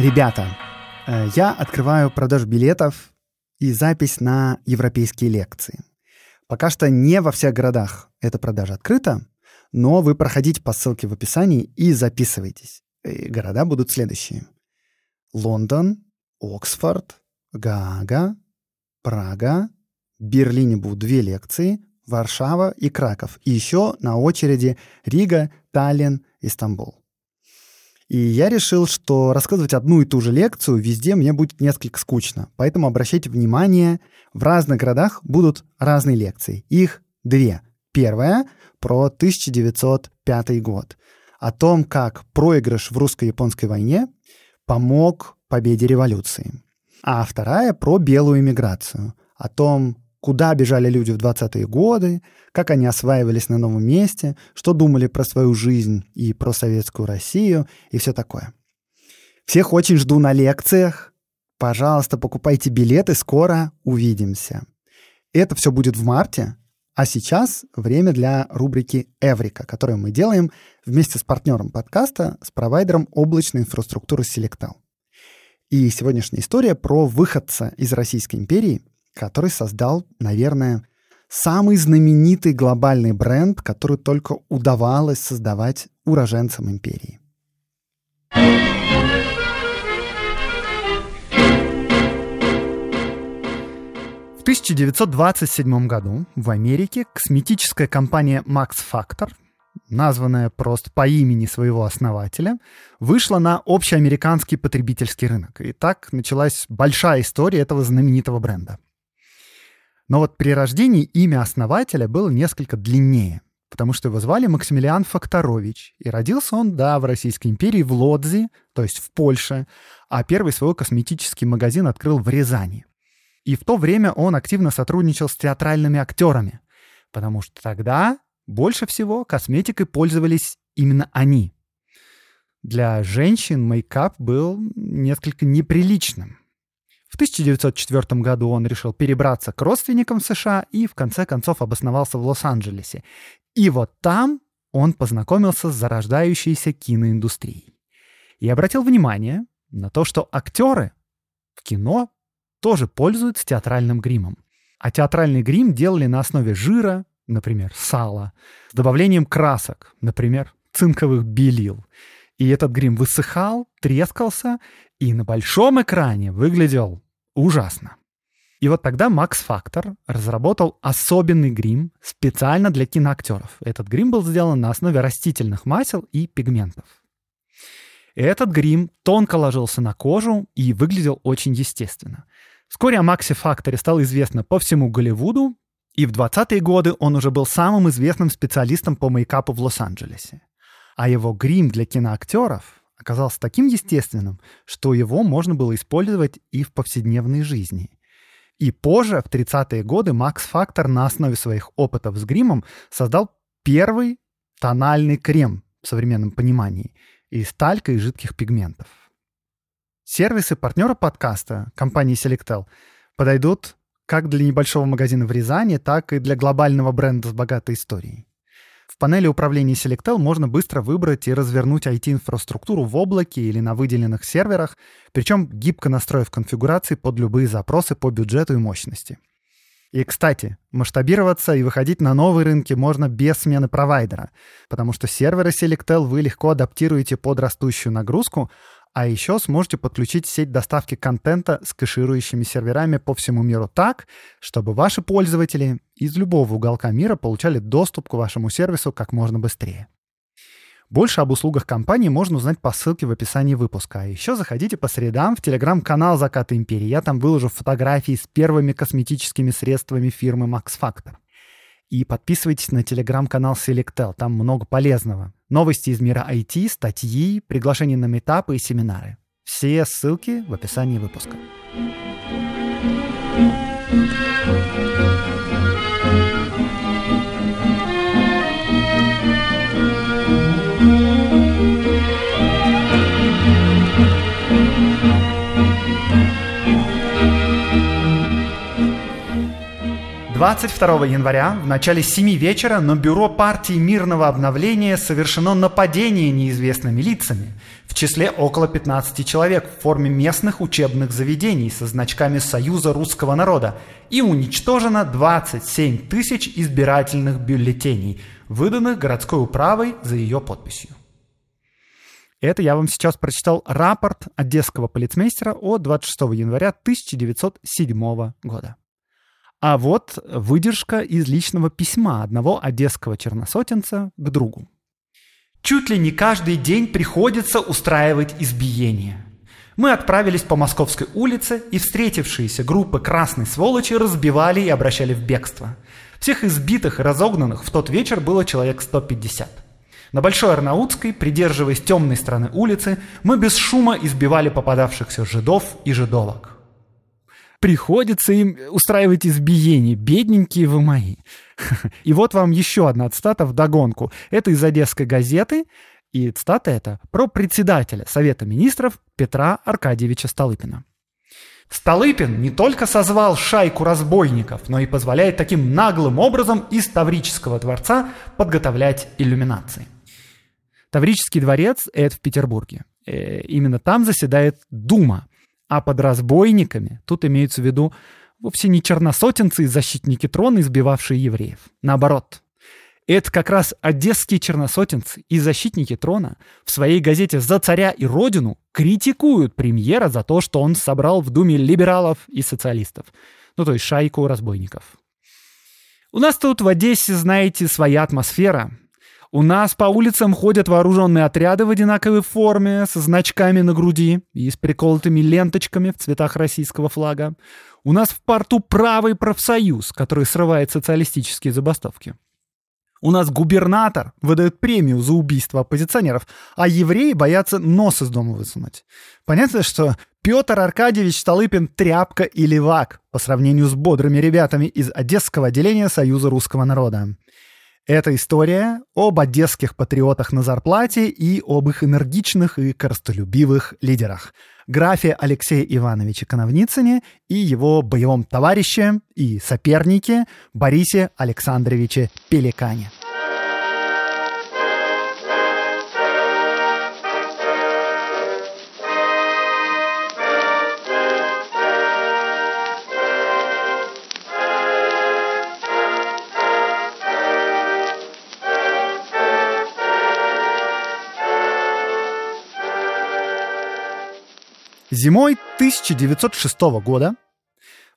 Ребята, э, я открываю продажу билетов и запись на европейские лекции. Пока что не во всех городах эта продажа открыта, но вы проходите по ссылке в описании и записывайтесь. И города будут следующие. Лондон, Оксфорд, Гаага, Прага, Берлине будут две лекции, Варшава и Краков. И еще на очереди Рига, Таллин, Истамбул. И я решил, что рассказывать одну и ту же лекцию везде мне будет несколько скучно. Поэтому обращайте внимание, в разных городах будут разные лекции. Их две. Первая про 1905 год. О том, как проигрыш в русско-японской войне помог победе революции. А вторая про белую эмиграцию. О том, куда бежали люди в 20-е годы, как они осваивались на новом месте, что думали про свою жизнь и про советскую Россию и все такое. Всех очень жду на лекциях. Пожалуйста, покупайте билеты, скоро увидимся. Это все будет в марте, а сейчас время для рубрики «Эврика», которую мы делаем вместе с партнером подкаста, с провайдером облачной инфраструктуры Selectel. И сегодняшняя история про выходца из Российской империи, который создал, наверное, самый знаменитый глобальный бренд, который только удавалось создавать уроженцам империи. В 1927 году в Америке косметическая компания Max Factor, названная просто по имени своего основателя, вышла на общеамериканский потребительский рынок. И так началась большая история этого знаменитого бренда – но вот при рождении имя основателя было несколько длиннее, потому что его звали Максимилиан Факторович. И родился он, да, в Российской империи, в Лодзи, то есть в Польше, а первый свой косметический магазин открыл в Рязани. И в то время он активно сотрудничал с театральными актерами, потому что тогда больше всего косметикой пользовались именно они. Для женщин мейкап был несколько неприличным. В 1904 году он решил перебраться к родственникам в США и в конце концов обосновался в Лос-Анджелесе. И вот там он познакомился с зарождающейся киноиндустрией. И обратил внимание на то, что актеры в кино тоже пользуются театральным гримом. А театральный грим делали на основе жира, например, сала, с добавлением красок, например, цинковых белил. И этот грим высыхал, трескался и на большом экране выглядел ужасно. И вот тогда Max Factor разработал особенный грим специально для киноактеров. Этот грим был сделан на основе растительных масел и пигментов. Этот грим тонко ложился на кожу и выглядел очень естественно. Вскоре о Максе Факторе стало известно по всему Голливуду, и в 20-е годы он уже был самым известным специалистом по мейкапу в Лос-Анджелесе. А его грим для киноактеров оказался таким естественным, что его можно было использовать и в повседневной жизни. И позже, в 30-е годы, Макс Фактор на основе своих опытов с гримом создал первый тональный крем в современном понимании из талька и жидких пигментов. Сервисы партнера подкаста компании Selectel подойдут как для небольшого магазина в Рязани, так и для глобального бренда с богатой историей. В панели управления Selectel можно быстро выбрать и развернуть IT-инфраструктуру в облаке или на выделенных серверах, причем гибко настроив конфигурации под любые запросы по бюджету и мощности. И, кстати, масштабироваться и выходить на новые рынки можно без смены провайдера, потому что серверы Selectel вы легко адаптируете под растущую нагрузку, а еще сможете подключить сеть доставки контента с кэширующими серверами по всему миру так, чтобы ваши пользователи из любого уголка мира получали доступ к вашему сервису как можно быстрее. Больше об услугах компании можно узнать по ссылке в описании выпуска. А еще заходите по средам в телеграм-канал «Закат империи». Я там выложу фотографии с первыми косметическими средствами фирмы Max Factor. И подписывайтесь на телеграм-канал Selectel, там много полезного. Новости из мира IT, статьи, приглашения на метапы и семинары. Все ссылки в описании выпуска. thank you 22 января в начале 7 вечера на бюро партии мирного обновления совершено нападение неизвестными лицами, в числе около 15 человек в форме местных учебных заведений со значками Союза русского народа и уничтожено 27 тысяч избирательных бюллетеней, выданных городской управой за ее подписью. Это я вам сейчас прочитал рапорт одесского полицмейстера от 26 января 1907 года. А вот выдержка из личного письма одного одесского черносотенца к другу. Чуть ли не каждый день приходится устраивать избиение. Мы отправились по Московской улице, и встретившиеся группы красной сволочи разбивали и обращали в бегство. Всех избитых и разогнанных в тот вечер было человек 150. На Большой Арнаутской, придерживаясь темной стороны улицы, мы без шума избивали попадавшихся жидов и жидовок. Приходится им устраивать избиение, бедненькие вы мои. И вот вам еще одна цитата в догонку. Это из Одесской газеты, и цитата эта про председателя Совета министров Петра Аркадьевича Столыпина. Столыпин не только созвал шайку разбойников, но и позволяет таким наглым образом из Таврического дворца подготовлять иллюминации. Таврический дворец — это в Петербурге. Э, именно там заседает Дума. А под разбойниками тут имеются в виду вовсе не черносотенцы и защитники трона, избивавшие евреев. Наоборот. Это как раз одесские черносотенцы и защитники трона в своей газете «За царя и родину» критикуют премьера за то, что он собрал в Думе либералов и социалистов. Ну, то есть шайку разбойников. У нас тут в Одессе, знаете, своя атмосфера. У нас по улицам ходят вооруженные отряды в одинаковой форме, со значками на груди и с приколотыми ленточками в цветах российского флага. У нас в порту правый профсоюз, который срывает социалистические забастовки. У нас губернатор выдает премию за убийство оппозиционеров, а евреи боятся нос из дома высунуть. Понятно, что Петр Аркадьевич Столыпин – тряпка и левак по сравнению с бодрыми ребятами из Одесского отделения Союза русского народа. Это история об одесских патриотах на зарплате и об их энергичных и коростолюбивых лидерах – графе Алексее Ивановиче Коновницыне и его боевом товарище и сопернике Борисе Александровиче Пеликане. Зимой 1906 года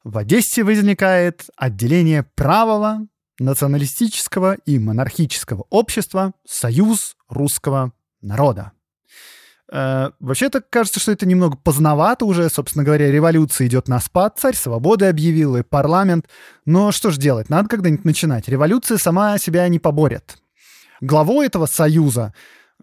в Одессе возникает отделение правого, националистического и монархического общества «Союз русского народа». Э, вообще-то кажется, что это немного поздновато уже, собственно говоря, революция идет на спад, царь свободы объявил и парламент. Но что ж делать, надо когда-нибудь начинать. Революция сама себя не поборет. Главой этого союза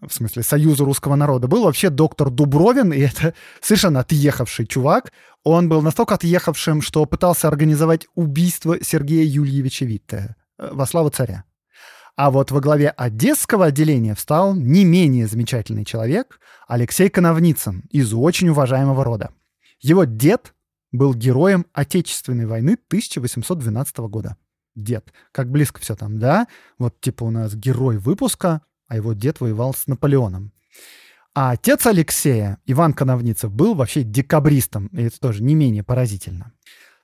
в смысле Союза русского народа, был вообще доктор Дубровин, и это совершенно отъехавший чувак. Он был настолько отъехавшим, что пытался организовать убийство Сергея Юльевича Витте э, во славу царя. А вот во главе Одесского отделения встал не менее замечательный человек Алексей Коновницын из очень уважаемого рода. Его дед был героем Отечественной войны 1812 года. Дед. Как близко все там, да? Вот типа у нас герой выпуска, а его дед воевал с Наполеоном. А отец Алексея, Иван Коновницев, был вообще декабристом, и это тоже не менее поразительно.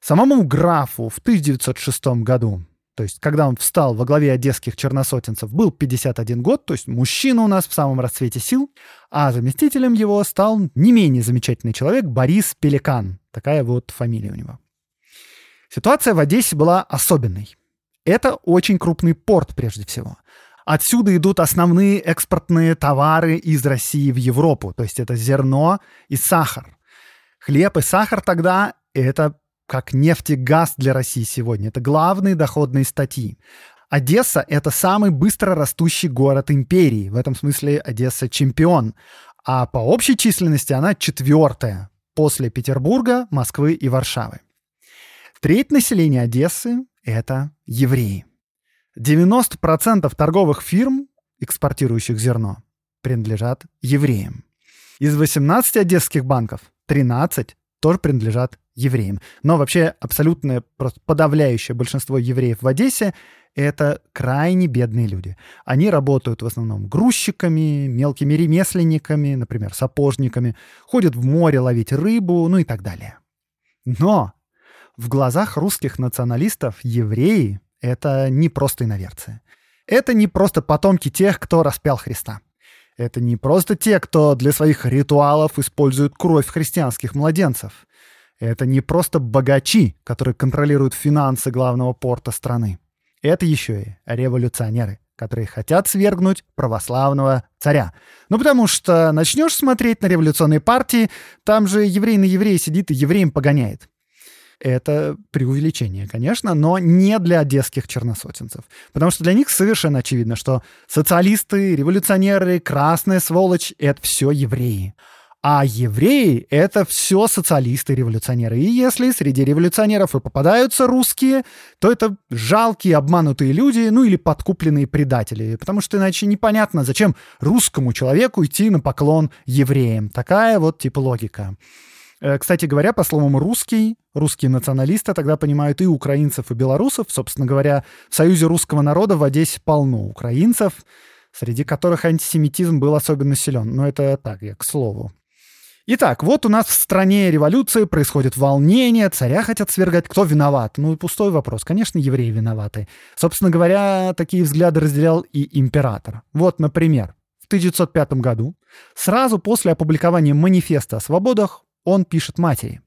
Самому графу в 1906 году, то есть когда он встал во главе одесских черносотенцев, был 51 год, то есть мужчина у нас в самом расцвете сил, а заместителем его стал не менее замечательный человек Борис Пеликан. Такая вот фамилия у него. Ситуация в Одессе была особенной. Это очень крупный порт прежде всего. Отсюда идут основные экспортные товары из России в Европу. То есть это зерно и сахар. Хлеб и сахар тогда — это как нефть и газ для России сегодня. Это главные доходные статьи. Одесса — это самый быстро растущий город империи. В этом смысле Одесса — чемпион. А по общей численности она четвертая после Петербурга, Москвы и Варшавы. Треть населения Одессы — это евреи. 90% торговых фирм, экспортирующих зерно, принадлежат евреям. Из 18 одесских банков 13 тоже принадлежат евреям. Но вообще абсолютное, просто подавляющее большинство евреев в Одессе — это крайне бедные люди. Они работают в основном грузчиками, мелкими ремесленниками, например, сапожниками, ходят в море ловить рыбу, ну и так далее. Но в глазах русских националистов евреи — это не просто иноверцы. Это не просто потомки тех, кто распял Христа. Это не просто те, кто для своих ритуалов использует кровь христианских младенцев. Это не просто богачи, которые контролируют финансы главного порта страны. Это еще и революционеры, которые хотят свергнуть православного царя. Ну, потому что начнешь смотреть на революционные партии, там же еврей на еврея сидит и евреем погоняет. Это преувеличение, конечно, но не для одесских черносотенцев. Потому что для них совершенно очевидно, что социалисты, революционеры, красная сволочь — это все евреи. А евреи — это все социалисты, революционеры. И если среди революционеров и попадаются русские, то это жалкие, обманутые люди, ну или подкупленные предатели. Потому что иначе непонятно, зачем русскому человеку идти на поклон евреям. Такая вот типа логика. Э, кстати говоря, по словам «русский», русские националисты тогда понимают и украинцев, и белорусов. Собственно говоря, в Союзе русского народа в Одессе полно украинцев, среди которых антисемитизм был особенно силен. Но это так, я к слову. Итак, вот у нас в стране революции, происходит волнение, царя хотят свергать. Кто виноват? Ну пустой вопрос. Конечно, евреи виноваты. Собственно говоря, такие взгляды разделял и император. Вот, например, в 1905 году, сразу после опубликования манифеста о свободах, он пишет матери.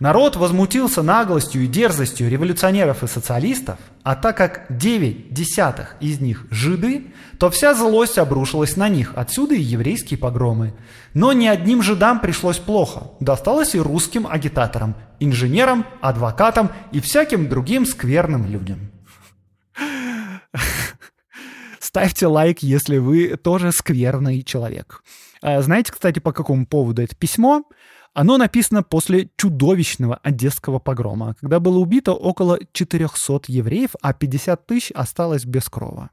Народ возмутился наглостью и дерзостью революционеров и социалистов, а так как 9 десятых из них жиды, то вся злость обрушилась на них, отсюда и еврейские погромы. Но ни одним жидам пришлось плохо, досталось и русским агитаторам, инженерам, адвокатам и всяким другим скверным людям. Ставьте лайк, если вы тоже скверный человек. А знаете, кстати, по какому поводу это письмо? Оно написано после чудовищного одесского погрома, когда было убито около 400 евреев, а 50 тысяч осталось без крова.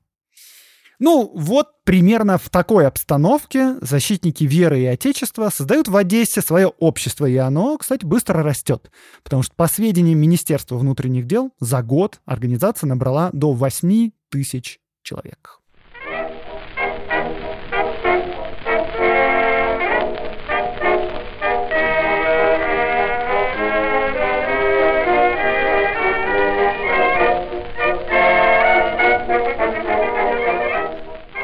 Ну, вот примерно в такой обстановке защитники веры и отечества создают в Одессе свое общество, и оно, кстати, быстро растет. Потому что, по сведениям Министерства внутренних дел, за год организация набрала до 8 тысяч человек.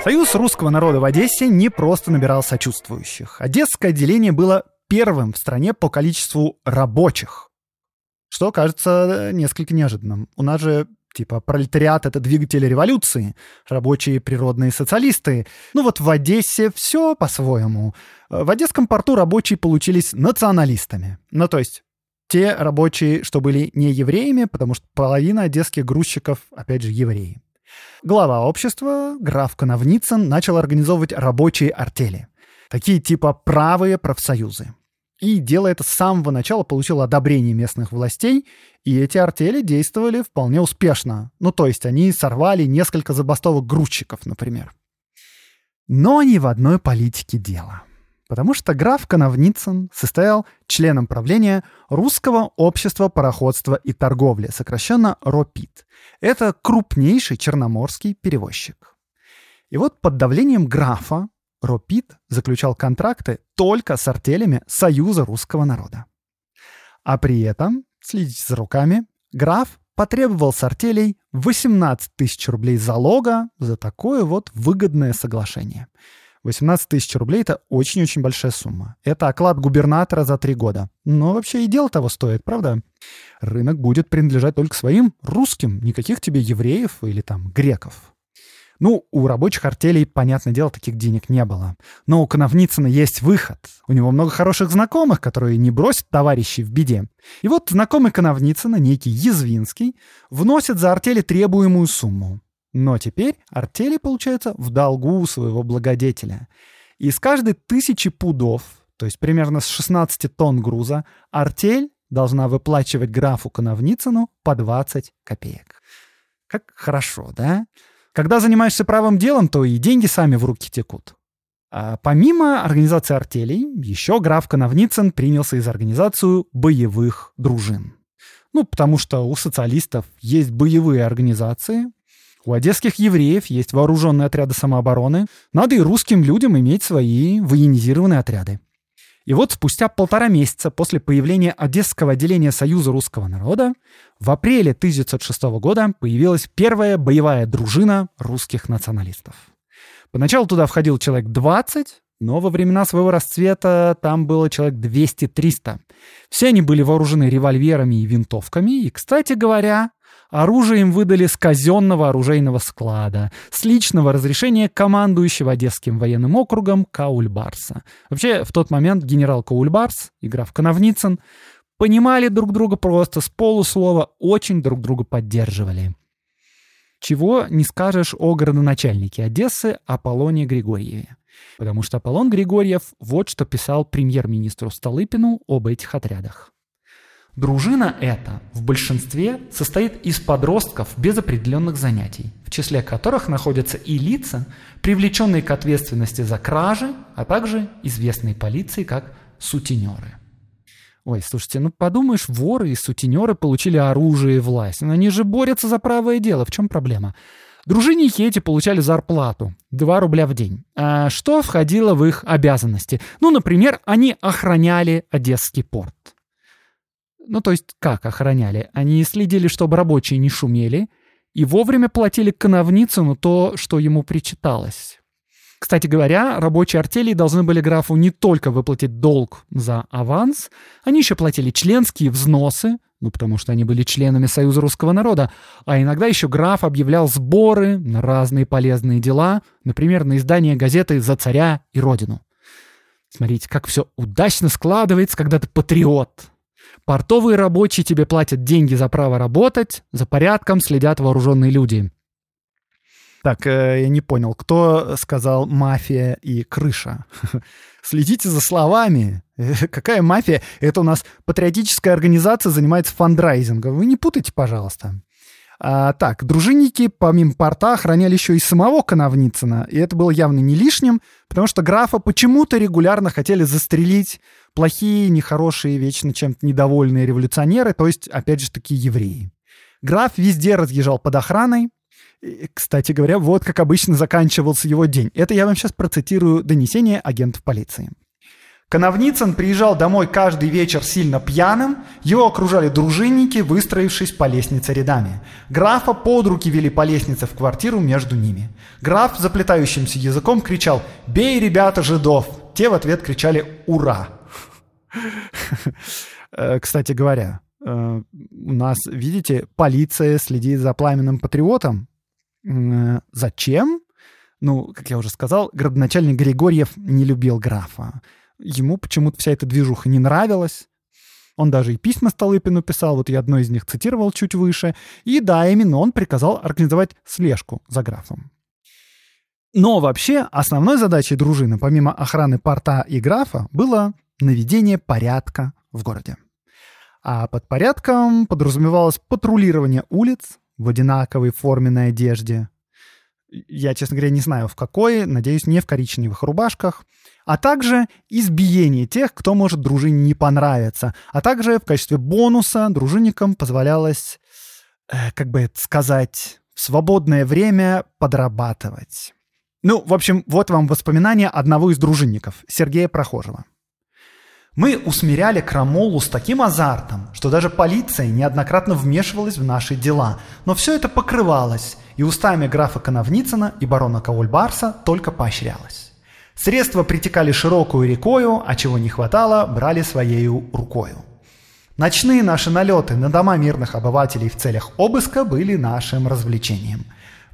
Союз русского народа в Одессе не просто набирал сочувствующих. Одесское отделение было первым в стране по количеству рабочих. Что кажется несколько неожиданным. У нас же типа пролетариат — это двигатели революции, рабочие природные социалисты. Ну вот в Одессе все по-своему. В Одесском порту рабочие получились националистами. Ну то есть те рабочие, что были не евреями, потому что половина одесских грузчиков, опять же, евреи. Глава общества, граф Коновницын, начал организовывать рабочие артели. Такие типа правые профсоюзы. И, делая это с самого начала, получил одобрение местных властей, и эти артели действовали вполне успешно. Ну, то есть они сорвали несколько забастовок грузчиков, например. Но не в одной политике дело потому что граф Коновницын состоял членом правления Русского общества пароходства и торговли, сокращенно РОПИТ. Это крупнейший черноморский перевозчик. И вот под давлением графа РОПИТ заключал контракты только с артелями Союза русского народа. А при этом, следите за руками, граф потребовал с артелей 18 тысяч рублей залога за такое вот выгодное соглашение – 18 тысяч рублей — это очень-очень большая сумма. Это оклад губернатора за три года. Но вообще и дело того стоит, правда? Рынок будет принадлежать только своим русским, никаких тебе евреев или там греков. Ну, у рабочих артелей, понятное дело, таких денег не было. Но у Коновницына есть выход. У него много хороших знакомых, которые не бросят товарищей в беде. И вот знакомый Коновницына, некий Язвинский, вносит за артели требуемую сумму. Но теперь артели, получается, в долгу у своего благодетеля. И с каждой тысячи пудов, то есть примерно с 16 тонн груза, артель должна выплачивать графу Коновницыну по 20 копеек. Как хорошо, да? Когда занимаешься правым делом, то и деньги сами в руки текут. А помимо организации артелей, еще граф Коновницын принялся из организацию боевых дружин. Ну, потому что у социалистов есть боевые организации, у одесских евреев есть вооруженные отряды самообороны. Надо и русским людям иметь свои военизированные отряды. И вот спустя полтора месяца после появления Одесского отделения Союза русского народа в апреле 1906 года появилась первая боевая дружина русских националистов. Поначалу туда входил человек 20, но во времена своего расцвета там было человек 200-300. Все они были вооружены револьверами и винтовками, и, кстати говоря, Оружие им выдали с казенного оружейного склада, с личного разрешения командующего Одесским военным округом Каульбарса. Вообще, в тот момент генерал Каульбарс и граф Коновницын понимали друг друга просто с полуслова, очень друг друга поддерживали. Чего не скажешь о городоначальнике Одессы Аполлоне Григорьеве. Потому что Аполлон Григорьев вот что писал премьер-министру Столыпину об этих отрядах. Дружина эта в большинстве состоит из подростков без определенных занятий, в числе которых находятся и лица, привлеченные к ответственности за кражи, а также известные полиции как сутенеры. Ой, слушайте, ну подумаешь, воры и сутенеры получили оружие и власть. Но они же борются за правое дело. В чем проблема? Дружинники эти получали зарплату 2 рубля в день. А что входило в их обязанности? Ну, например, они охраняли Одесский порт. Ну, то есть как охраняли? Они следили, чтобы рабочие не шумели, и вовремя платили Коновницыну то, что ему причиталось. Кстати говоря, рабочие артели должны были графу не только выплатить долг за аванс, они еще платили членские взносы, ну потому что они были членами Союза русского народа, а иногда еще граф объявлял сборы на разные полезные дела, например, на издание газеты «За царя и родину». Смотрите, как все удачно складывается, когда ты патриот. Портовые рабочие тебе платят деньги за право работать, за порядком следят вооруженные люди. Так, э, я не понял, кто сказал мафия и крыша? Следите за словами. Какая мафия? Это у нас патриотическая организация занимается фандрайзингом. Вы не путайте, пожалуйста. А, так, дружинники помимо порта охраняли еще и самого Коновницына, и это было явно не лишним, потому что графа почему-то регулярно хотели застрелить плохие, нехорошие, вечно чем-то недовольные революционеры, то есть, опять же, такие евреи. Граф везде разъезжал под охраной. Кстати говоря, вот как обычно заканчивался его день. Это я вам сейчас процитирую донесение агентов полиции. Коновницын приезжал домой каждый вечер сильно пьяным, его окружали дружинники, выстроившись по лестнице рядами. Графа под руки вели по лестнице в квартиру между ними. Граф заплетающимся языком кричал «Бей, ребята, жидов!» Те в ответ кричали «Ура!». Э, кстати говоря, э, у нас, видите, полиция следит за пламенным патриотом. Э, зачем? Ну, как я уже сказал, градоначальник Григорьев не любил графа. Ему почему-то вся эта движуха не нравилась. Он даже и письма Столыпину писал, вот я одно из них цитировал чуть выше. И да, именно он приказал организовать слежку за графом. Но вообще основной задачей дружины, помимо охраны порта и графа, было наведение порядка в городе. А под порядком подразумевалось патрулирование улиц в одинаковой форменной одежде. Я, честно говоря, не знаю в какой, надеюсь, не в коричневых рубашках. А также избиение тех, кто может дружине не понравиться. А также в качестве бонуса дружинникам позволялось, э, как бы это сказать, в свободное время подрабатывать. Ну, в общем, вот вам воспоминания одного из дружинников, Сергея Прохожего. Мы усмиряли крамолу с таким азартом, что даже полиция неоднократно вмешивалась в наши дела, но все это покрывалось, и устами графа Коновницына и барона Каульбарса только поощрялось. Средства притекали широкую рекою, а чего не хватало, брали своею рукою. Ночные наши налеты на дома мирных обывателей в целях обыска были нашим развлечением.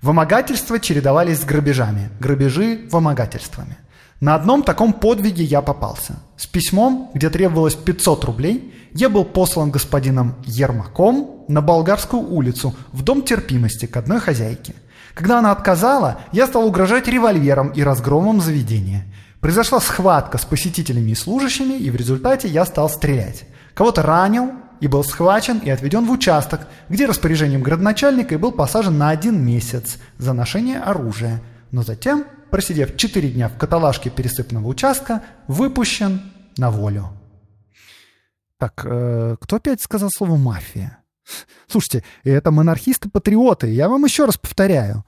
Вымогательства чередовались с грабежами, грабежи – вымогательствами – на одном таком подвиге я попался. С письмом, где требовалось 500 рублей, я был послан господином Ермаком на Болгарскую улицу в Дом терпимости к одной хозяйке. Когда она отказала, я стал угрожать револьвером и разгромом заведения. Произошла схватка с посетителями и служащими, и в результате я стал стрелять. Кого-то ранил и был схвачен и отведен в участок, где распоряжением градоначальника и был посажен на один месяц за ношение оружия. Но затем, просидев 4 дня в каталажке пересыпного участка, выпущен на волю. Так, э, кто опять сказал слово «мафия»? Слушайте, это монархисты-патриоты, я вам еще раз повторяю.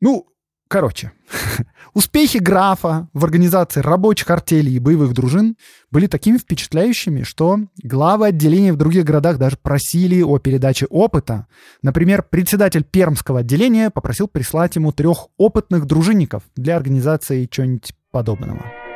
Ну, короче, успехи графа в организации рабочих артелей и боевых дружин были такими впечатляющими, что главы отделений в других городах даже просили о передаче опыта. Например, председатель пермского отделения попросил прислать ему трех опытных дружинников для организации чего-нибудь подобного.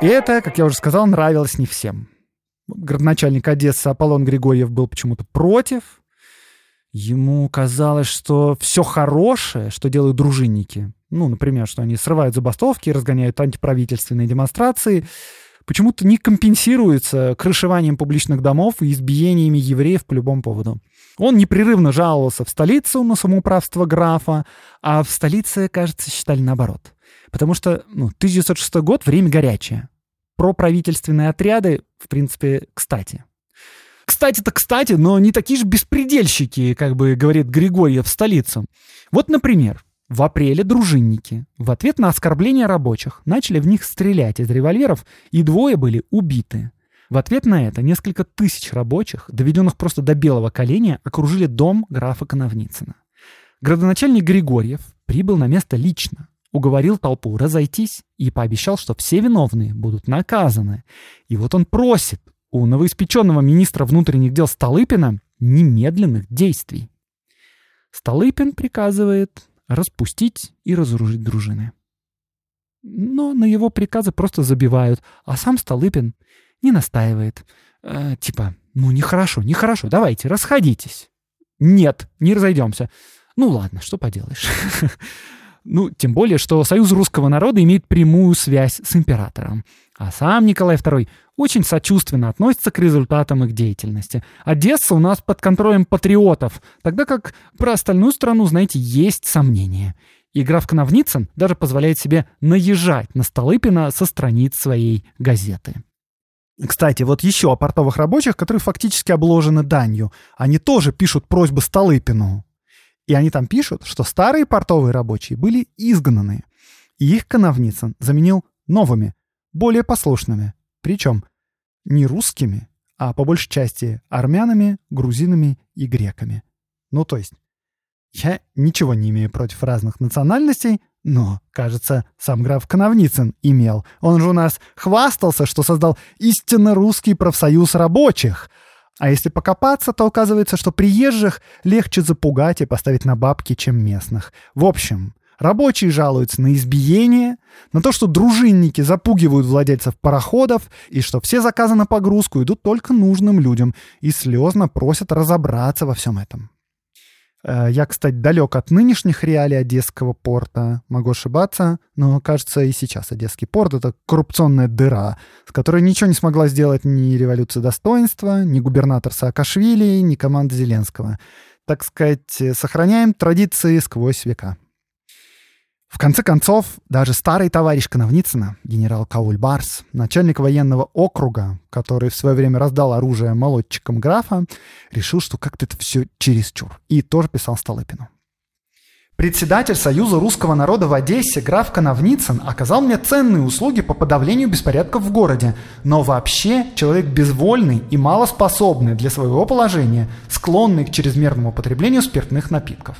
И это, как я уже сказал, нравилось не всем. Городначальник Одессы Аполлон Григорьев был почему-то против. Ему казалось, что все хорошее, что делают дружинники, ну, например, что они срывают забастовки, разгоняют антиправительственные демонстрации, почему-то не компенсируется крышеванием публичных домов и избиениями евреев по любому поводу. Он непрерывно жаловался в столицу на самоуправство графа, а в столице, кажется, считали наоборот. Потому что ну, 1906 год — время горячее. Про правительственные отряды, в принципе, кстати. Кстати-то кстати, но не такие же беспредельщики, как бы говорит Григорьев в столицу. Вот, например, в апреле дружинники в ответ на оскорбления рабочих начали в них стрелять из револьверов, и двое были убиты. В ответ на это несколько тысяч рабочих, доведенных просто до белого коленя, окружили дом графа Коновницына. Градоначальник Григорьев прибыл на место лично, уговорил толпу разойтись и пообещал, что все виновные будут наказаны. И вот он просит у новоиспеченного министра внутренних дел Столыпина немедленных действий. Столыпин приказывает распустить и разоружить дружины. Но на его приказы просто забивают, а сам Столыпин не настаивает. Э, типа, ну нехорошо, нехорошо, давайте, расходитесь. Нет, не разойдемся. Ну ладно, что поделаешь. Ну, тем более, что Союз русского народа имеет прямую связь с императором. А сам Николай II очень сочувственно относится к результатам их деятельности. Одесса у нас под контролем патриотов, тогда как про остальную страну, знаете, есть сомнения. И граф Коновницын даже позволяет себе наезжать на Столыпина со страниц своей газеты. Кстати, вот еще о портовых рабочих, которые фактически обложены данью. Они тоже пишут просьбы Столыпину. И они там пишут, что старые портовые рабочие были изгнаны, и их Коновницын заменил новыми, более послушными, причем не русскими, а по большей части армянами, грузинами и греками. Ну то есть, я ничего не имею против разных национальностей, но, кажется, сам граф Коновницын имел. Он же у нас хвастался, что создал истинно русский профсоюз рабочих — а если покопаться, то оказывается, что приезжих легче запугать и поставить на бабки, чем местных. В общем, рабочие жалуются на избиение, на то, что дружинники запугивают владельцев пароходов, и что все заказы на погрузку идут только нужным людям, и слезно просят разобраться во всем этом. Э, я, кстати, далек от нынешних реалий Одесского порта. Могу ошибаться, но, кажется, и сейчас Одесский порт — это коррупционная дыра, с которой ничего не смогла сделать ни революция достоинства, ни губернатор Саакашвили, ни команда Зеленского. Так сказать, сохраняем традиции сквозь века. В конце концов, даже старый товарищ Коновницына, генерал Кауль Барс, начальник военного округа, который в свое время раздал оружие молодчикам графа, решил, что как-то это все чересчур, и тоже писал Столыпину. Председатель Союза русского народа в Одессе, граф Коновницын, оказал мне ценные услуги по подавлению беспорядков в городе, но вообще человек безвольный и малоспособный для своего положения, склонный к чрезмерному потреблению спиртных напитков.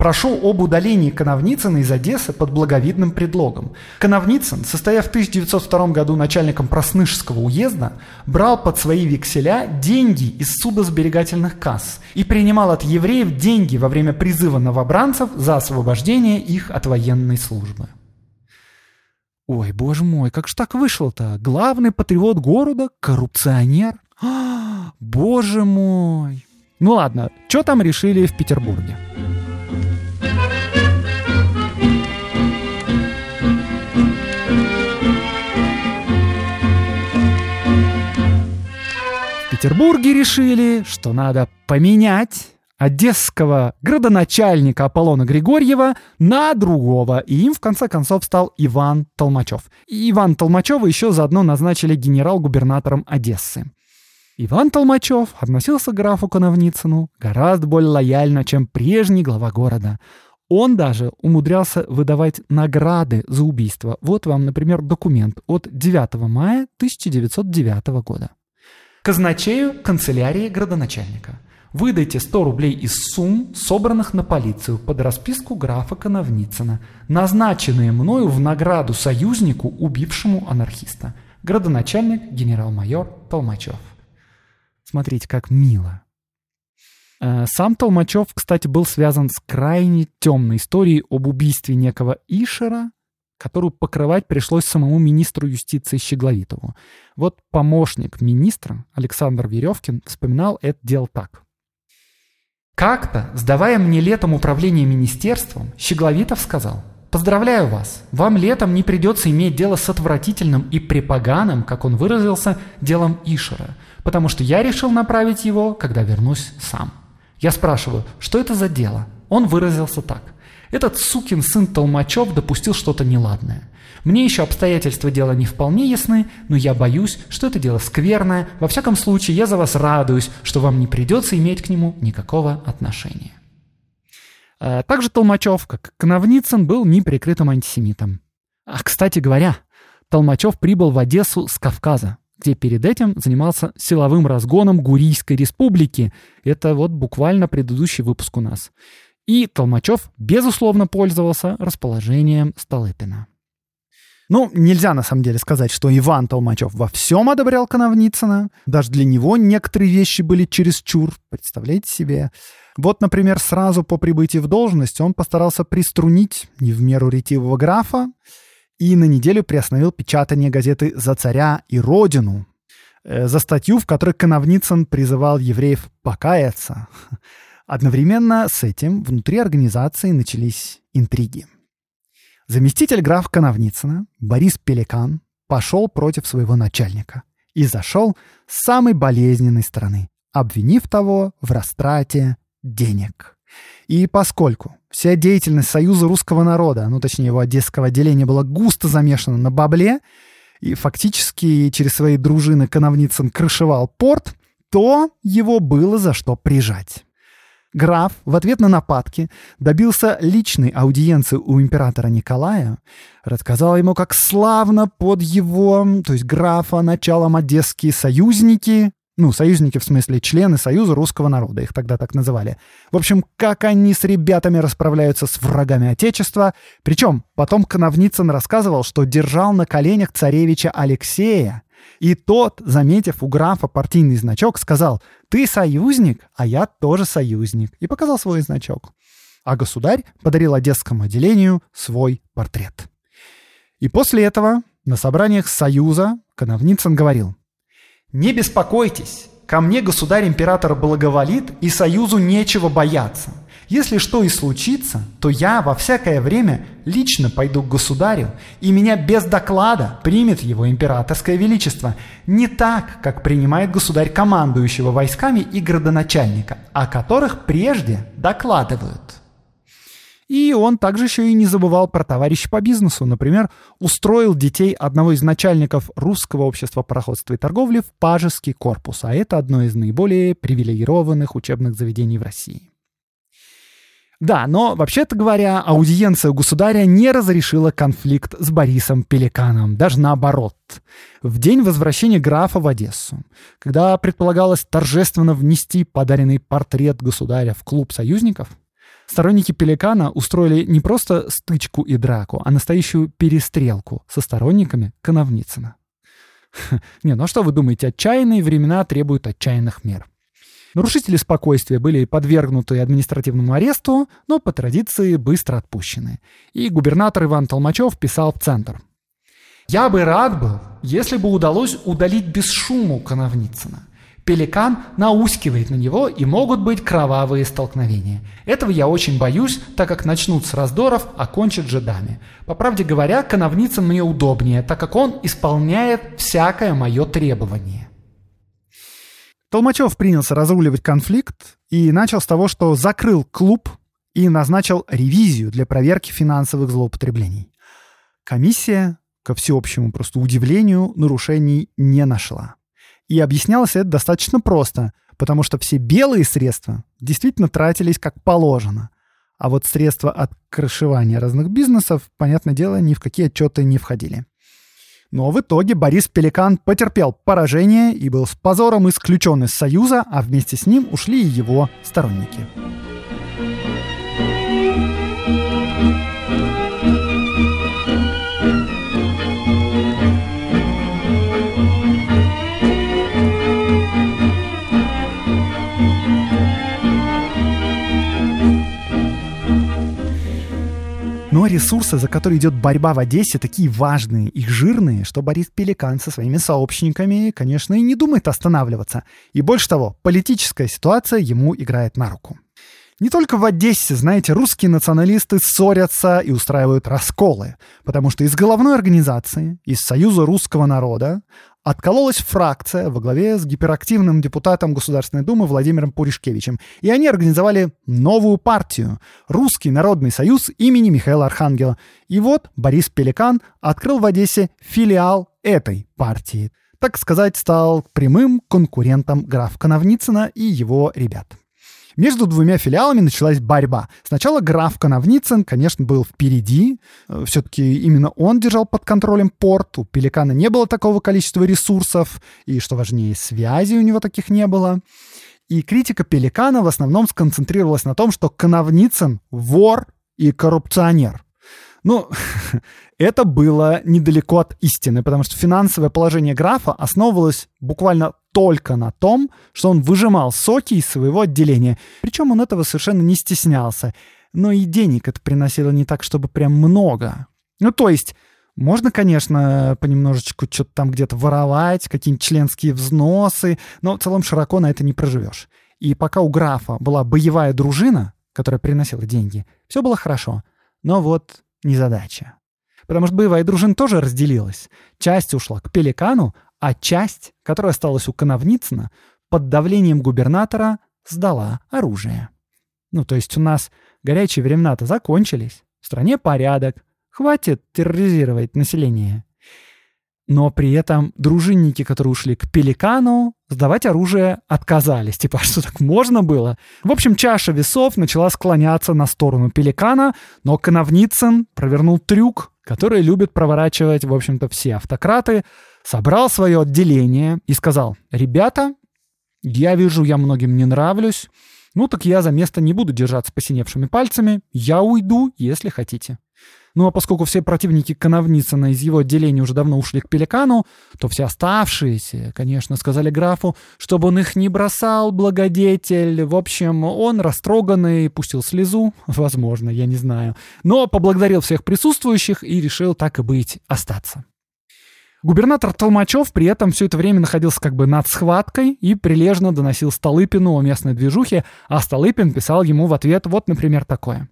Прошу об удалении Коновницына из Одессы под благовидным предлогом. Коновницын, состояв в 1902 году начальником Проснышского уезда, брал под свои векселя деньги из судосберегательных касс и принимал от евреев деньги во время призыва новобранцев за освобождение их от военной службы. Ой, боже мой, как же так вышло-то? Главный патриот города – коррупционер? А, боже мой! Ну ладно, что там решили в Петербурге? Петербурге решили, что надо поменять одесского градоначальника Аполлона Григорьева на другого, и им в конце концов стал Иван Толмачев. И Иван Толмачева еще заодно назначили генерал-губернатором Одессы. Иван Толмачев относился к графу Коновницыну гораздо более лояльно, чем прежний глава города. Он даже умудрялся выдавать награды за убийство. Вот вам, например, документ от 9 мая 1909 года. Казначею канцелярии градоначальника. Выдайте 100 рублей из сумм, собранных на полицию под расписку графа Коновницына, назначенные мною в награду союзнику, убившему анархиста. Градоначальник генерал-майор Толмачев. Смотрите, как мило. Э, сам Толмачев, кстати, был связан с крайне темной историей об убийстве некого Ишера, которую покрывать пришлось самому министру юстиции Щегловитову. Вот помощник министра Александр Веревкин вспоминал это дело так. Как-то, сдавая мне летом управление министерством, Щегловитов сказал, «Поздравляю вас, вам летом не придется иметь дело с отвратительным и препоганым, как он выразился, делом Ишера, потому что я решил направить его, когда вернусь сам». Я спрашиваю, что это за дело? Он выразился так. Этот сукин сын Толмачев допустил что-то неладное. Мне еще обстоятельства дела не вполне ясны, но я боюсь, что это дело скверное. Во всяком случае, я за вас радуюсь, что вам не придется иметь к нему никакого отношения. А также Толмачев, как Коновницын, был неприкрытым антисемитом. А, кстати говоря, Толмачев прибыл в Одессу с Кавказа где перед этим занимался силовым разгоном Гурийской республики. Это вот буквально предыдущий выпуск у нас. И Толмачев, безусловно, пользовался расположением Столыпина. Ну, нельзя на самом деле сказать, что Иван Толмачев во всем одобрял Коновницына. Даже для него некоторые вещи были чересчур, представляете себе. Вот, например, сразу по прибытии в должность он постарался приструнить не в меру ретивого графа, и на неделю приостановил печатание газеты «За царя и родину», э, за статью, в которой Коновницын призывал евреев покаяться. Одновременно с этим внутри организации начались интриги. Заместитель граф Коновницына, Борис Пеликан, пошел против своего начальника и зашел с самой болезненной стороны, обвинив того в растрате денег. И поскольку вся деятельность Союза русского народа, ну точнее его одесского отделения, была густо замешана на бабле, и фактически через свои дружины Коновницын крышевал порт, то его было за что прижать. Граф в ответ на нападки добился личной аудиенции у императора Николая, рассказал ему, как славно под его, то есть графа, началом одесские союзники ну, союзники, в смысле, члены Союза русского народа, их тогда так называли. В общем, как они с ребятами расправляются с врагами Отечества. Причем потом Коновницын рассказывал, что держал на коленях царевича Алексея. И тот, заметив у графа партийный значок, сказал «Ты союзник, а я тоже союзник» и показал свой значок. А государь подарил Одесскому отделению свой портрет. И после этого на собраниях Союза Коновницын говорил «Не беспокойтесь, ко мне государь-император благоволит, и союзу нечего бояться. Если что и случится, то я во всякое время лично пойду к государю, и меня без доклада примет его императорское величество. Не так, как принимает государь командующего войсками и градоначальника, о которых прежде докладывают. И он также еще и не забывал про товарища по бизнесу. Например, устроил детей одного из начальников русского общества пароходства и торговли в Пажеский корпус, а это одно из наиболее привилегированных учебных заведений в России. Да, но, вообще-то говоря, аудиенция государя не разрешила конфликт с Борисом Пеликаном, даже наоборот. В день возвращения графа в Одессу, когда предполагалось торжественно внести подаренный портрет государя в клуб союзников, Сторонники Пеликана устроили не просто стычку и драку, а настоящую перестрелку со сторонниками Коновницына. Не, ну а что вы думаете, отчаянные времена требуют отчаянных мер. Нарушители спокойствия были подвергнуты административному аресту, но по традиции быстро отпущены. И губернатор Иван Толмачев писал в Центр. «Я бы рад был, если бы удалось удалить без шуму Коновницына. Пеликан наускивает на него, и могут быть кровавые столкновения. Этого я очень боюсь, так как начнут с раздоров, а кончат жидами. По правде говоря, Коновницын мне удобнее, так как он исполняет всякое мое требование. Толмачев принялся разруливать конфликт и начал с того, что закрыл клуб и назначил ревизию для проверки финансовых злоупотреблений. Комиссия, ко всеобщему просто удивлению, нарушений не нашла. И объяснялось это достаточно просто, потому что все белые средства действительно тратились как положено. А вот средства от крышевания разных бизнесов, понятное дело, ни в какие отчеты не входили. Но в итоге Борис Пеликан потерпел поражение и был с позором исключен из Союза, а вместе с ним ушли и его сторонники. Но ресурсы, за которые идет борьба в Одессе, такие важные и жирные, что Борис Пеликан со своими сообщниками, конечно, и не думает останавливаться. И больше того, политическая ситуация ему играет на руку. Не только в Одессе, знаете, русские националисты ссорятся и устраивают расколы, потому что из головной организации, из Союза русского народа, откололась фракция во главе с гиперактивным депутатом Государственной Думы Владимиром Пуришкевичем. И они организовали новую партию – Русский народный союз имени Михаила Архангела. И вот Борис Пеликан открыл в Одессе филиал этой партии. Так сказать, стал прямым конкурентом граф Коновницына и его ребят. Между двумя филиалами началась борьба. Сначала граф Коновницын, конечно, был впереди. Э, Все-таки именно он держал под контролем порт. У Пеликана не было такого количества ресурсов. И, что важнее, связи у него таких не было. И критика Пеликана в основном сконцентрировалась на том, что Коновницын — вор и коррупционер. Ну, это было недалеко от истины, потому что финансовое положение графа основывалось буквально только на том, что он выжимал соки из своего отделения. Причем он этого совершенно не стеснялся. Но и денег это приносило не так, чтобы прям много. Ну, то есть, можно, конечно, понемножечку что-то там где-то воровать, какие-нибудь членские взносы, но в целом широко на это не проживешь. И пока у графа была боевая дружина, которая приносила деньги, все было хорошо. Но вот незадача. Потому что боевая дружина тоже разделилась. Часть ушла к Пеликану, а часть, которая осталась у Коновницына, под давлением губернатора сдала оружие. Ну, то есть у нас горячие времена-то закончились, в стране порядок, хватит терроризировать население. Но при этом дружинники, которые ушли к Пеликану, сдавать оружие отказались. Типа, а что так можно было? В общем, чаша весов начала склоняться на сторону Пеликана, но Коновницын провернул трюк, который любят проворачивать, в общем-то, все автократы, собрал свое отделение и сказал, ребята, я вижу, я многим не нравлюсь, ну так я за место не буду держаться посиневшими пальцами, я уйду, если хотите. Ну а поскольку все противники Коновницына из его отделения уже давно ушли к Пеликану, то все оставшиеся, конечно, сказали графу, чтобы он их не бросал, благодетель. В общем, он растроганный пустил слезу, возможно, я не знаю, но поблагодарил всех присутствующих и решил так и быть остаться. Губернатор Толмачев при этом все это время находился как бы над схваткой и прилежно доносил Столыпину о местной движухе, а Столыпин писал ему в ответ вот, например, такое.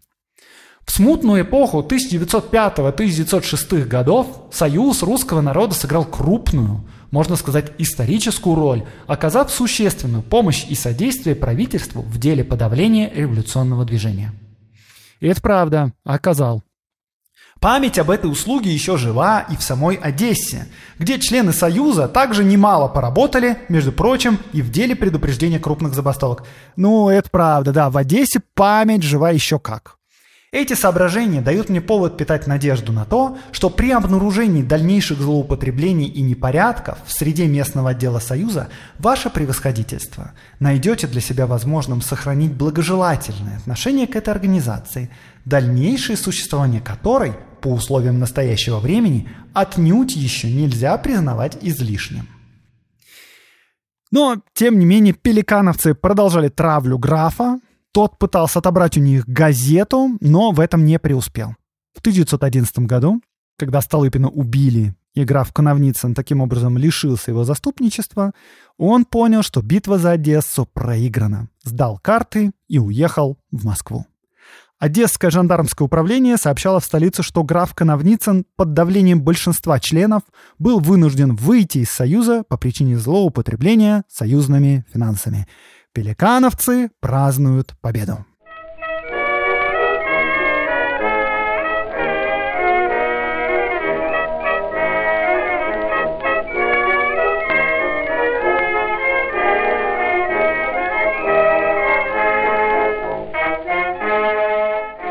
В смутную эпоху 1905-1906 годов Союз русского народа сыграл крупную, можно сказать, историческую роль, оказав существенную помощь и содействие правительству в деле подавления революционного движения. И это правда, оказал. Память об этой услуге еще жива и в самой Одессе, где члены Союза также немало поработали, между прочим, и в деле предупреждения крупных забастовок. Ну, это правда, да, в Одессе память жива еще как. Эти соображения дают мне повод питать надежду на то, что при обнаружении дальнейших злоупотреблений и непорядков в среде местного отдела Союза ваше превосходительство найдете для себя возможным сохранить благожелательное отношение к этой организации, дальнейшее существование которой, по условиям настоящего времени, отнюдь еще нельзя признавать излишним. Но, тем не менее, пеликановцы продолжали травлю графа, тот пытался отобрать у них газету, но в этом не преуспел. В 1911 году, когда Столыпина убили и граф Коновницын таким образом лишился его заступничества, он понял, что битва за Одессу проиграна, сдал карты и уехал в Москву. Одесское жандармское управление сообщало в столице, что граф Коновницын под давлением большинства членов был вынужден выйти из Союза по причине злоупотребления союзными финансами. Пеликановцы празднуют победу.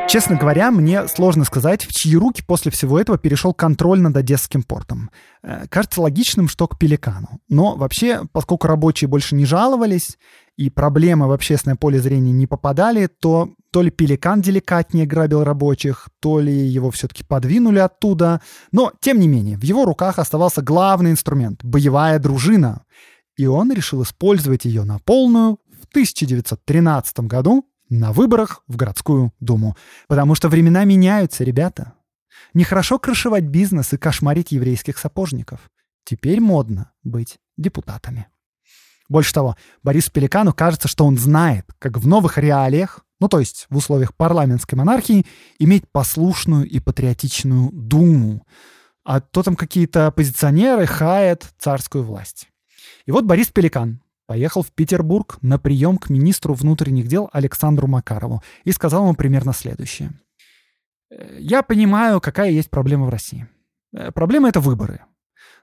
Честно говоря, мне сложно сказать, в чьи руки после всего этого перешел контроль над Одесским портом. Э, кажется логичным, что к Пеликану. Но вообще, поскольку рабочие больше не жаловались и проблемы в общественное поле зрения не попадали, то то ли Пеликан деликатнее грабил рабочих, то ли его все-таки подвинули оттуда. Но, тем не менее, в его руках оставался главный инструмент — боевая дружина. И он решил использовать ее на полную в 1913 году на выборах в городскую думу. Потому что времена меняются, ребята. Нехорошо крышевать бизнес и кошмарить еврейских сапожников. Теперь модно быть депутатами. Больше того, Борису Пеликану кажется, что он знает, как в новых реалиях, ну то есть в условиях парламентской монархии, иметь послушную и патриотичную думу. А то там какие-то оппозиционеры хаят царскую власть. И вот Борис Пеликан, поехал в Петербург на прием к министру внутренних дел Александру Макарову и сказал ему примерно следующее. «Э, «Я понимаю, какая есть проблема в России. Э, проблема — это выборы.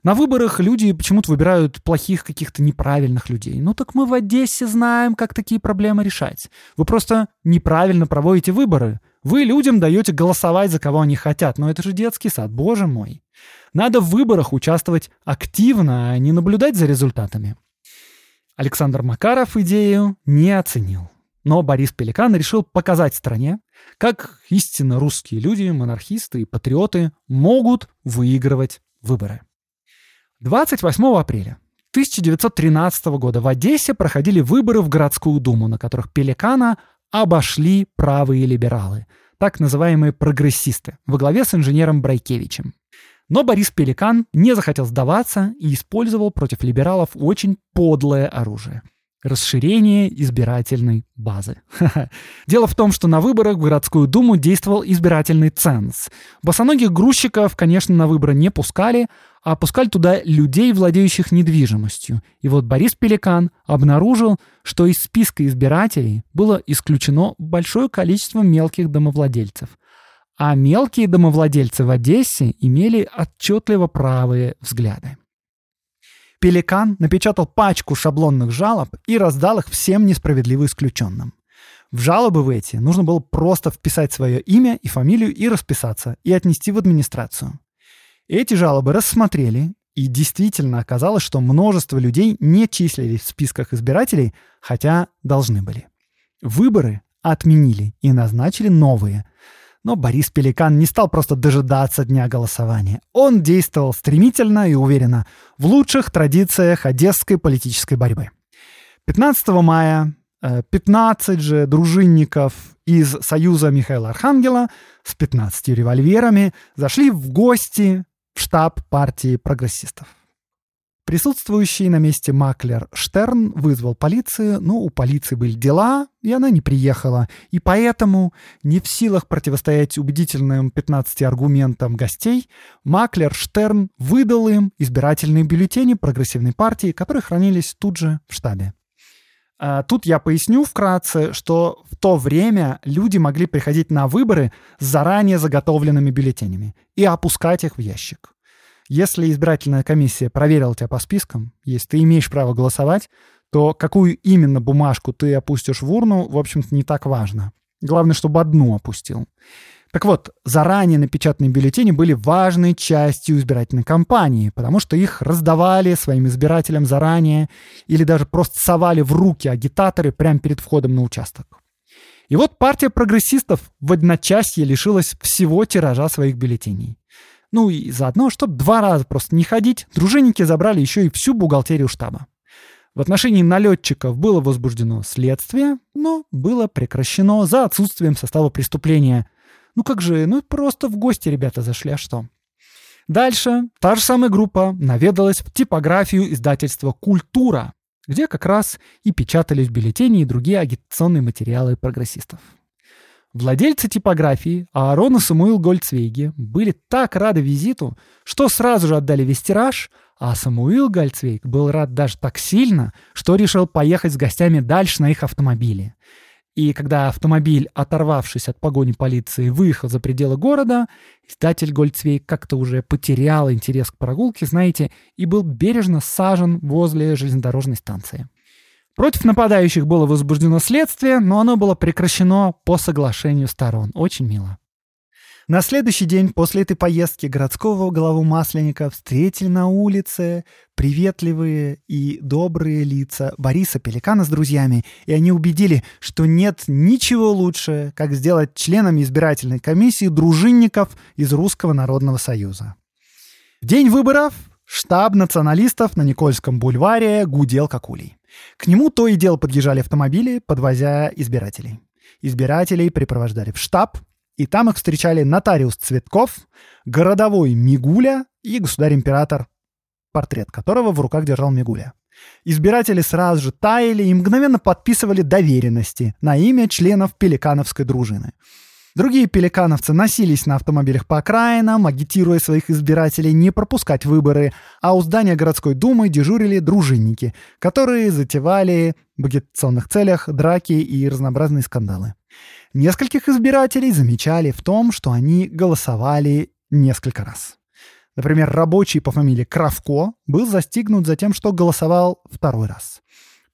На выборах люди почему-то выбирают плохих каких-то неправильных людей. Ну так мы в Одессе знаем, как такие проблемы решать. Вы просто неправильно проводите выборы. Вы людям даете голосовать за кого они хотят. Но это же детский сад, боже мой. Надо в выборах участвовать активно, а не наблюдать за результатами. Александр Макаров идею не оценил. Но Борис Пеликан решил показать стране, как истинно русские люди, монархисты и патриоты могут выигрывать выборы. 28 апреля 1913 года в Одессе проходили выборы в городскую думу, на которых Пеликана обошли правые либералы, так называемые прогрессисты, во главе с инженером Брайкевичем. Но Борис Пеликан не захотел сдаваться и использовал против либералов очень подлое оружие расширение избирательной базы. Дело в том, что на выборах в городскую думу действовал избирательный ценз. Босоногих грузчиков, конечно, на выборы не пускали, а пускали туда людей, владеющих недвижимостью. И вот Борис Пеликан обнаружил, что из списка избирателей было исключено большое количество мелких домовладельцев – а мелкие домовладельцы в Одессе имели отчетливо правые взгляды. Пеликан напечатал пачку шаблонных жалоб и раздал их всем несправедливо исключенным. В жалобы в эти нужно было просто вписать свое имя и фамилию и расписаться, и отнести в администрацию. Эти жалобы рассмотрели, и действительно оказалось, что множество людей не числились в списках избирателей, хотя должны были. Выборы отменили и назначили новые – но Борис Пеликан не стал просто дожидаться дня голосования. Он действовал стремительно и уверенно в лучших традициях одесской политической борьбы. 15 мая 15 э, же дружинников из Союза Михаила Архангела с 15 револьверами зашли в гости в штаб партии прогрессистов. Присутствующий на месте маклер Штерн вызвал полицию, но у полиции были дела, и она не приехала. И поэтому, не в силах противостоять убедительным 15 аргументам гостей, маклер Штерн выдал им избирательные бюллетени прогрессивной партии, которые хранились тут же в штабе. А тут я поясню вкратце, что в то время люди могли приходить на выборы с заранее заготовленными бюллетенями и опускать их в ящик. Если избирательная комиссия проверила тебя по спискам, если ты имеешь право голосовать, то какую именно бумажку ты опустишь в урну, в общем-то, не так важно. Главное, чтобы одну опустил. Так вот, заранее напечатанные бюллетени были важной частью избирательной кампании, потому что их раздавали своим избирателям заранее или даже просто совали в руки агитаторы прямо перед входом на участок. И вот партия прогрессистов в одночасье лишилась всего тиража своих бюллетеней. Ну и заодно, чтобы два раза просто не ходить, дружинники забрали еще и всю бухгалтерию штаба. В отношении налетчиков было возбуждено следствие, но было прекращено за отсутствием состава преступления. Ну как же, ну просто в гости ребята зашли, а что? Дальше та же самая группа наведалась в типографию издательства «Культура», где как раз и печатались бюллетени и другие агитационные материалы прогрессистов. Владельцы типографии Аарон и Самуил Гольцвейги были так рады визиту, что сразу же отдали весь тираж, а Самуил Гольцвейг был рад даже так сильно, что решил поехать с гостями дальше на их автомобиле. И когда автомобиль, оторвавшись от погони полиции, выехал за пределы города, издатель Гольцвейг как-то уже потерял интерес к прогулке, знаете, и был бережно сажен возле железнодорожной станции. Против нападающих было возбуждено следствие, но оно было прекращено по соглашению сторон. Очень мило. На следующий день после этой поездки городского главу Масленника встретили на улице приветливые и добрые лица Бориса Пеликана с друзьями, и они убедили, что нет ничего лучше, как сделать членами избирательной комиссии дружинников из Русского народного союза. В день выборов штаб националистов на Никольском бульваре гудел как улей. К нему то и дело подъезжали автомобили, подвозя избирателей. Избирателей припровождали в штаб, и там их встречали нотариус Цветков, городовой Мигуля и государь-император, портрет которого в руках держал Мигуля. Избиратели сразу же таяли и мгновенно подписывали доверенности на имя членов пеликановской дружины – Другие пеликановцы носились на автомобилях по окраинам, агитируя своих избирателей не пропускать выборы, а у здания городской думы дежурили дружинники, которые затевали в агитационных целях драки и разнообразные скандалы. Нескольких избирателей замечали в том, что они голосовали несколько раз. Например, рабочий по фамилии Кравко был застигнут за тем, что голосовал второй раз.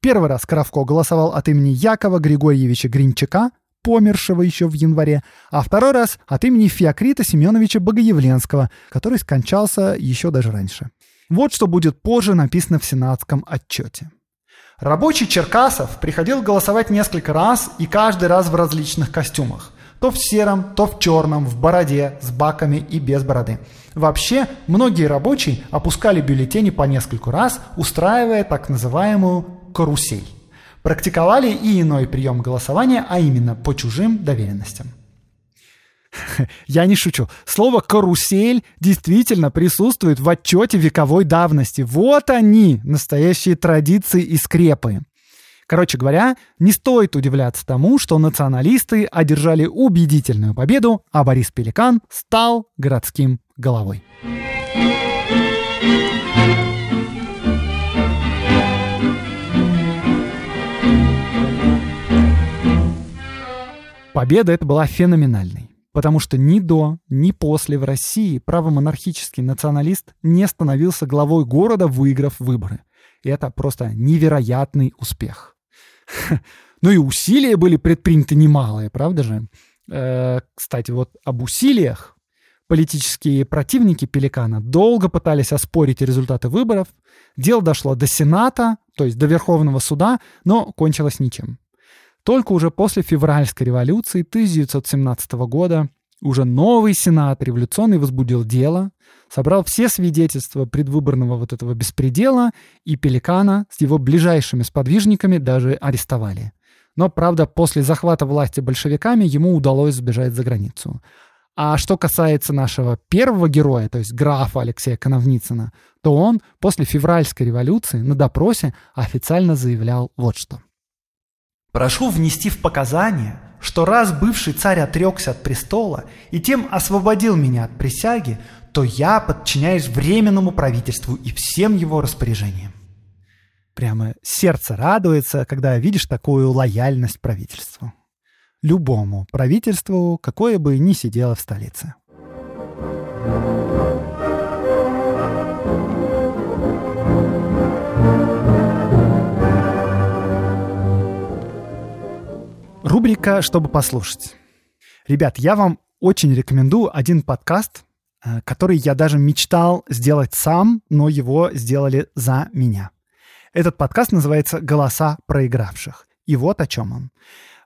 Первый раз Кравко голосовал от имени Якова Григорьевича Гринчака, помершего еще в январе, а второй раз от имени Феокрита Семеновича Богоявленского, который скончался еще даже раньше. Вот что будет позже написано в сенатском отчете. Рабочий Черкасов приходил голосовать несколько раз и каждый раз в различных костюмах. То в сером, то в черном, в бороде, с баками и без бороды. Вообще, многие рабочие опускали бюллетени по нескольку раз, устраивая так называемую карусель практиковали и иной прием голосования, а именно по чужим доверенностям. Я не шучу. Слово «карусель» действительно присутствует в отчете вековой давности. Вот они, настоящие традиции и скрепы. Короче говоря, не стоит удивляться тому, что националисты одержали убедительную победу, а Борис Пеликан стал городским головой. Победа эта была феноменальной, потому что ни до, ни после в России правомонархический националист не становился главой города, выиграв выборы. И это просто невероятный успех. Ну и усилия были предприняты немалые, правда же? Э, кстати, вот об усилиях политические противники Пеликана долго пытались оспорить результаты выборов. Дело дошло до Сената, то есть до Верховного суда, но кончилось ничем. Только уже после февральской революции 1917 года уже новый сенат революционный возбудил дело, собрал все свидетельства предвыборного вот этого беспредела, и Пеликана с его ближайшими сподвижниками даже арестовали. Но, правда, после захвата власти большевиками ему удалось сбежать за границу. А что касается нашего первого героя, то есть графа Алексея Коновницына, то он после февральской революции на допросе официально заявлял вот что – Прошу внести в показания, что раз бывший царь отрекся от престола и тем освободил меня от присяги, то я подчиняюсь временному правительству и всем его распоряжениям. Прямо сердце радуется, когда видишь такую лояльность правительству. Любому правительству, какое бы ни сидело в столице. Рубрика «Чтобы послушать». Ребят, я вам очень рекомендую один подкаст, э, который я даже мечтал сделать сам, но его сделали за меня. Этот подкаст называется «Голоса проигравших». И вот о чем он.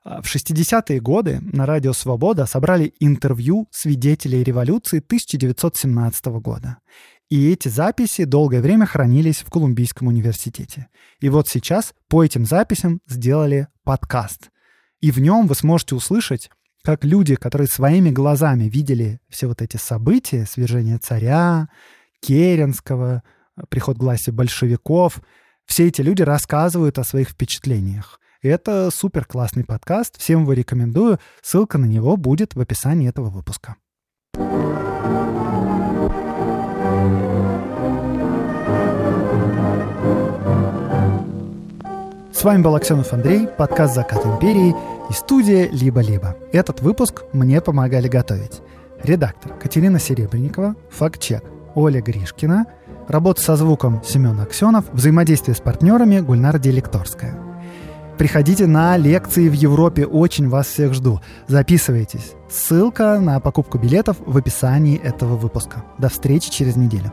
Э, в 60-е годы на Радио Свобода собрали интервью свидетелей революции 1917 года. И эти записи долгое время хранились в Колумбийском университете. И вот сейчас по этим записям сделали подкаст. И в нем вы сможете услышать, как люди, которые своими глазами видели все вот эти события, свержение царя, Керенского, приход к власти большевиков, все эти люди рассказывают о своих впечатлениях. Это супер классный подкаст, всем его рекомендую. Ссылка на него будет в описании этого выпуска. С вами был Аксенов Андрей, подкаст «Закат империи» и студия «Либо-либо». Этот выпуск мне помогали готовить. Редактор Катерина Серебренникова, факт-чек Оля Гришкина, работа со звуком Семен Аксенов, взаимодействие с партнерами Гульнара Делекторская. Приходите на лекции в Европе, очень вас всех жду. Записывайтесь. Ссылка на покупку билетов в описании этого выпуска. До встречи через неделю.